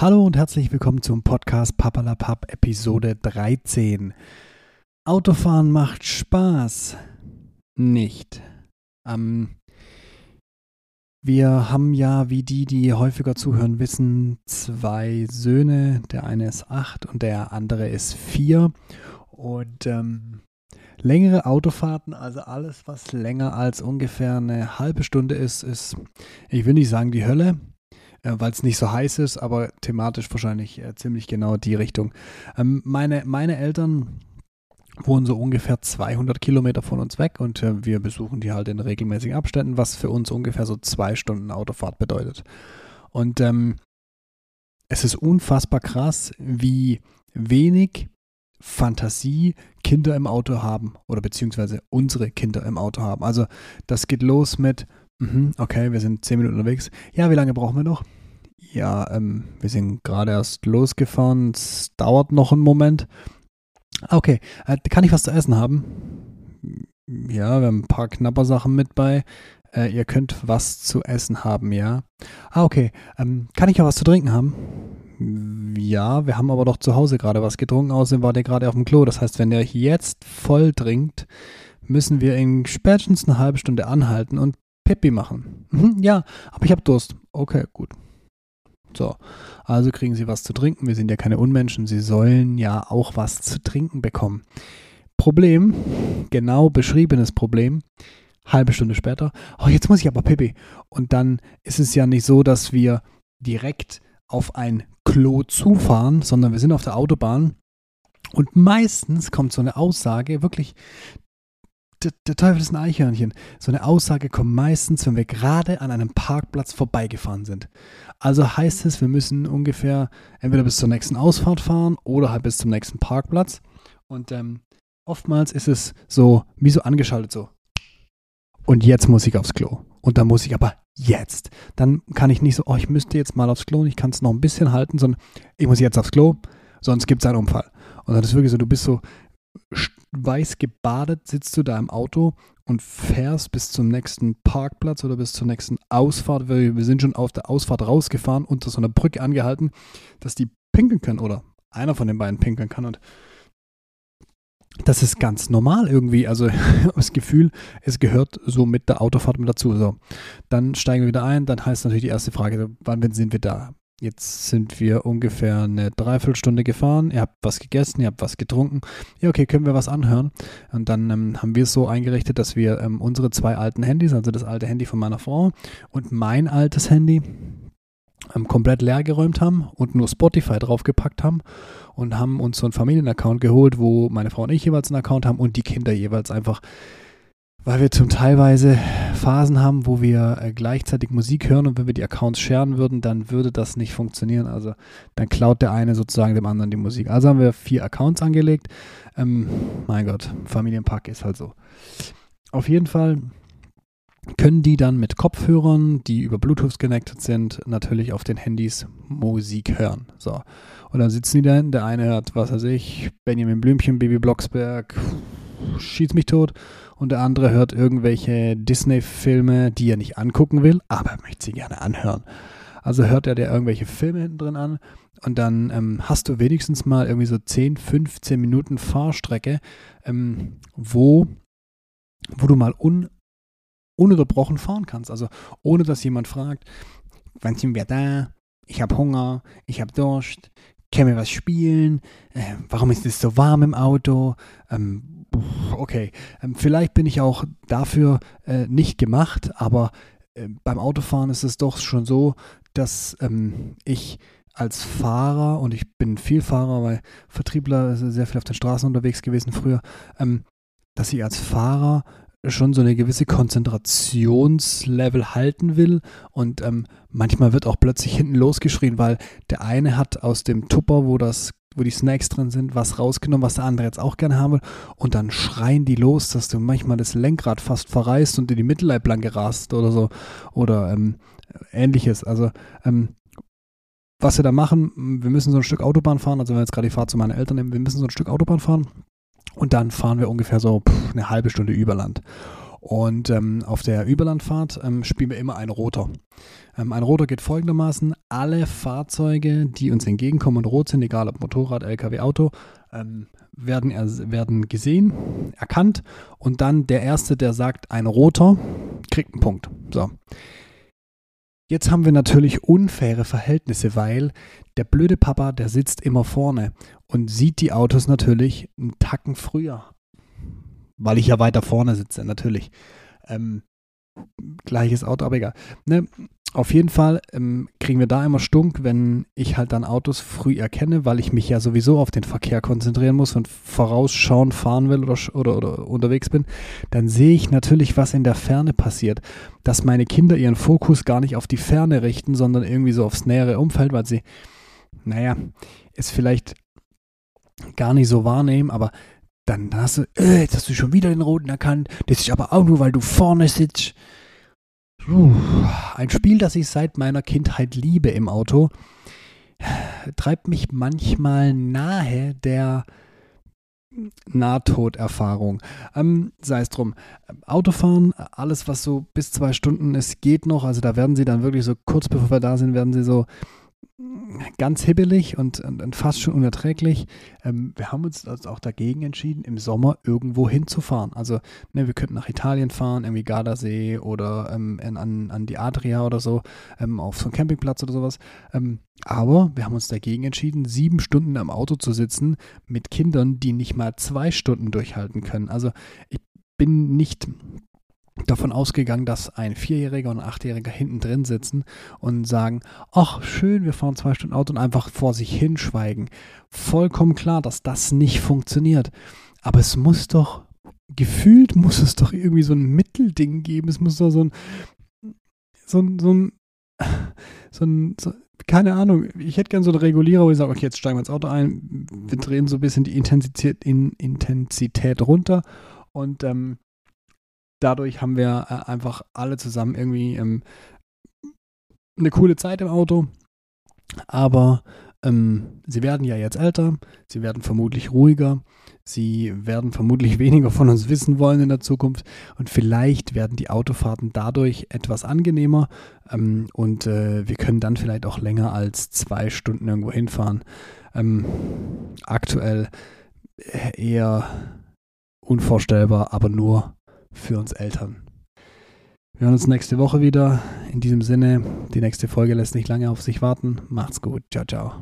Hallo und herzlich willkommen zum Podcast Papalapap Episode 13. Autofahren macht Spaß. Nicht. Ähm, wir haben ja, wie die, die häufiger zuhören, wissen, zwei Söhne. Der eine ist acht und der andere ist vier. Und ähm, längere Autofahrten, also alles, was länger als ungefähr eine halbe Stunde ist, ist, ich will nicht sagen die Hölle weil es nicht so heiß ist, aber thematisch wahrscheinlich äh, ziemlich genau die Richtung. Ähm, meine, meine Eltern wohnen so ungefähr 200 Kilometer von uns weg und äh, wir besuchen die halt in regelmäßigen Abständen, was für uns ungefähr so zwei Stunden Autofahrt bedeutet. Und ähm, es ist unfassbar krass, wie wenig Fantasie Kinder im Auto haben oder beziehungsweise unsere Kinder im Auto haben. Also das geht los mit, Mhm, okay, wir sind zehn Minuten unterwegs. Ja, wie lange brauchen wir noch? Ja, ähm, wir sind gerade erst losgefahren. Es dauert noch einen Moment. Okay, äh, kann ich was zu essen haben? Ja, wir haben ein paar Knappersachen mit bei. Äh, ihr könnt was zu essen haben, ja. Ah, okay. Ähm, kann ich auch was zu trinken haben? Ja, wir haben aber doch zu Hause gerade was getrunken. Außerdem war der gerade auf dem Klo. Das heißt, wenn der jetzt voll trinkt, müssen wir in spätestens eine halbe Stunde anhalten und Pippi machen. Ja, aber ich habe Durst. Okay, gut. So, also kriegen Sie was zu trinken. Wir sind ja keine Unmenschen. Sie sollen ja auch was zu trinken bekommen. Problem, genau beschriebenes Problem, halbe Stunde später, oh, jetzt muss ich aber Pippi. Und dann ist es ja nicht so, dass wir direkt auf ein Klo zufahren, sondern wir sind auf der Autobahn und meistens kommt so eine Aussage, wirklich der, der, Teufel ist ein Eichhörnchen. So eine Aussage kommt meistens, wenn wir gerade an einem Parkplatz vorbeigefahren sind. Also heißt es, wir müssen ungefähr entweder bis zur nächsten Ausfahrt fahren oder halt bis zum nächsten Parkplatz. Und ähm, oftmals ist es so, wie so angeschaltet so. Und jetzt muss ich aufs Klo. Und dann muss ich aber jetzt. Dann kann ich nicht so, oh, ich müsste jetzt mal aufs Klo und ich kann es noch ein bisschen halten, sondern ich muss jetzt aufs Klo, sonst gibt es einen Unfall. Und dann ist wirklich so, du bist so weiß gebadet sitzt du da im Auto und fährst bis zum nächsten Parkplatz oder bis zur nächsten Ausfahrt. Wir, wir sind schon auf der Ausfahrt rausgefahren, unter so einer Brücke angehalten, dass die pinkeln können oder einer von den beiden pinkeln kann. Und das ist ganz normal irgendwie. Also das Gefühl, es gehört so mit der Autofahrt mit dazu. So, dann steigen wir wieder ein. Dann heißt natürlich die erste Frage, wann sind wir da? Jetzt sind wir ungefähr eine Dreiviertelstunde gefahren. Ihr habt was gegessen, ihr habt was getrunken. Ja, okay, können wir was anhören? Und dann ähm, haben wir es so eingerichtet, dass wir ähm, unsere zwei alten Handys, also das alte Handy von meiner Frau und mein altes Handy, ähm, komplett leer geräumt haben und nur Spotify draufgepackt haben und haben uns so einen Familienaccount geholt, wo meine Frau und ich jeweils einen Account haben und die Kinder jeweils einfach weil wir zum teilweise Phasen haben, wo wir äh, gleichzeitig Musik hören und wenn wir die Accounts scheren würden, dann würde das nicht funktionieren. Also dann klaut der eine sozusagen dem anderen die Musik. Also haben wir vier Accounts angelegt. Ähm, mein Gott, Familienpack ist halt so. Auf jeden Fall können die dann mit Kopfhörern, die über Bluetooth connected sind, natürlich auf den Handys Musik hören. So. Und dann sitzen die da, der eine hört, was weiß ich, Benjamin Blümchen, Baby Blocksberg, schießt mich tot und der andere hört irgendwelche Disney-Filme, die er nicht angucken will, aber er möchte sie gerne anhören. Also hört er dir irgendwelche Filme hinten drin an und dann ähm, hast du wenigstens mal irgendwie so 10, 15 Minuten Fahrstrecke, ähm, wo, wo du mal un, ununterbrochen fahren kannst. Also ohne dass jemand fragt, wann sind wir da? Ich habe Hunger, ich habe Durst, können wir was spielen? Äh, warum ist es so warm im Auto? Ähm, okay, ähm, vielleicht bin ich auch dafür äh, nicht gemacht, aber äh, beim Autofahren ist es doch schon so, dass ähm, ich als Fahrer, und ich bin viel Fahrer, weil Vertriebler sehr viel auf den Straßen unterwegs gewesen früher, ähm, dass ich als Fahrer schon so eine gewisse Konzentrationslevel halten will und ähm, manchmal wird auch plötzlich hinten losgeschrien, weil der eine hat aus dem Tupper, wo das wo die Snacks drin sind, was rausgenommen, was der andere jetzt auch gerne haben will. Und dann schreien die los, dass du manchmal das Lenkrad fast verreißt und in die Mittelleibplanke rast oder so. Oder ähm, ähnliches. Also, ähm, was wir da machen, wir müssen so ein Stück Autobahn fahren. Also, wenn wir jetzt gerade die Fahrt zu meinen Eltern nehmen, wir müssen so ein Stück Autobahn fahren. Und dann fahren wir ungefähr so pff, eine halbe Stunde über Land. Und ähm, auf der Überlandfahrt ähm, spielen wir immer einen Rotor. Ähm, ein Rotor geht folgendermaßen: Alle Fahrzeuge, die uns entgegenkommen und rot sind, egal ob Motorrad, LKW, Auto, ähm, werden, werden gesehen, erkannt und dann der Erste, der sagt ein Rotor, kriegt einen Punkt. So. Jetzt haben wir natürlich unfaire Verhältnisse, weil der blöde Papa, der sitzt immer vorne und sieht die Autos natürlich einen Tacken früher. Weil ich ja weiter vorne sitze, natürlich. Ähm, gleiches Auto, aber egal. Ne? Auf jeden Fall ähm, kriegen wir da immer Stunk, wenn ich halt dann Autos früh erkenne, weil ich mich ja sowieso auf den Verkehr konzentrieren muss und vorausschauen fahren will oder, oder, oder unterwegs bin. Dann sehe ich natürlich, was in der Ferne passiert. Dass meine Kinder ihren Fokus gar nicht auf die Ferne richten, sondern irgendwie so aufs nähere Umfeld, weil sie, naja, es vielleicht gar nicht so wahrnehmen, aber dann hast du, äh, jetzt hast du schon wieder den Roten erkannt. Das ist aber auch nur, weil du vorne sitzt. Ein Spiel, das ich seit meiner Kindheit liebe im Auto, treibt mich manchmal nahe der Nahtoderfahrung. Ähm, sei es drum. Autofahren, alles was so bis zwei Stunden ist, geht noch. Also da werden sie dann wirklich so kurz bevor wir da sind, werden sie so ganz hibbelig und, und, und, fast schon unerträglich. Ähm, wir haben uns also auch dagegen entschieden, im Sommer irgendwo hinzufahren. Also ne, wir könnten nach Italien fahren, irgendwie Gardasee oder ähm, in, an, an die Adria oder so, ähm, auf so einem Campingplatz oder sowas. Ähm, aber wir haben uns dagegen entschieden, sieben Stunden am Auto zu sitzen mit Kindern, die nicht mal zwei Stunden durchhalten können. Also ich bin nicht davon ausgegangen, dass ein Vierjähriger und ein Achtjähriger hinten drin sitzen und sagen, ach schön, wir fahren zwei Stunden Auto und einfach vor sich hinschweigen. Vollkommen klar, dass das nicht funktioniert. Aber es muss doch, gefühlt muss es doch irgendwie so ein Mittelding geben. Es muss doch so ein, so ein, so ein, so ein, so, keine Ahnung, ich hätte gern so einen Regulierer, wo ich sage, okay, jetzt steigen wir ins Auto ein, wir drehen so ein bisschen die Intensität, in, Intensität runter und ähm, dadurch haben wir äh, einfach alle zusammen irgendwie ähm, eine coole Zeit im Auto. Aber ähm, sie werden ja jetzt älter, sie werden vermutlich ruhiger, sie werden vermutlich weniger von uns wissen wollen in der Zukunft und vielleicht werden die Autofahrten dadurch etwas angenehmer ähm, und äh, wir können dann vielleicht auch länger als zwei Stunden irgendwo hinfahren. Ähm, aktuell äh, eher unvorstellbar, aber nur für uns Eltern. Wir hören uns nächste Woche wieder. In diesem Sinne, die nächste Folge lässt nicht lange auf sich warten. Macht's gut. Ciao, ciao.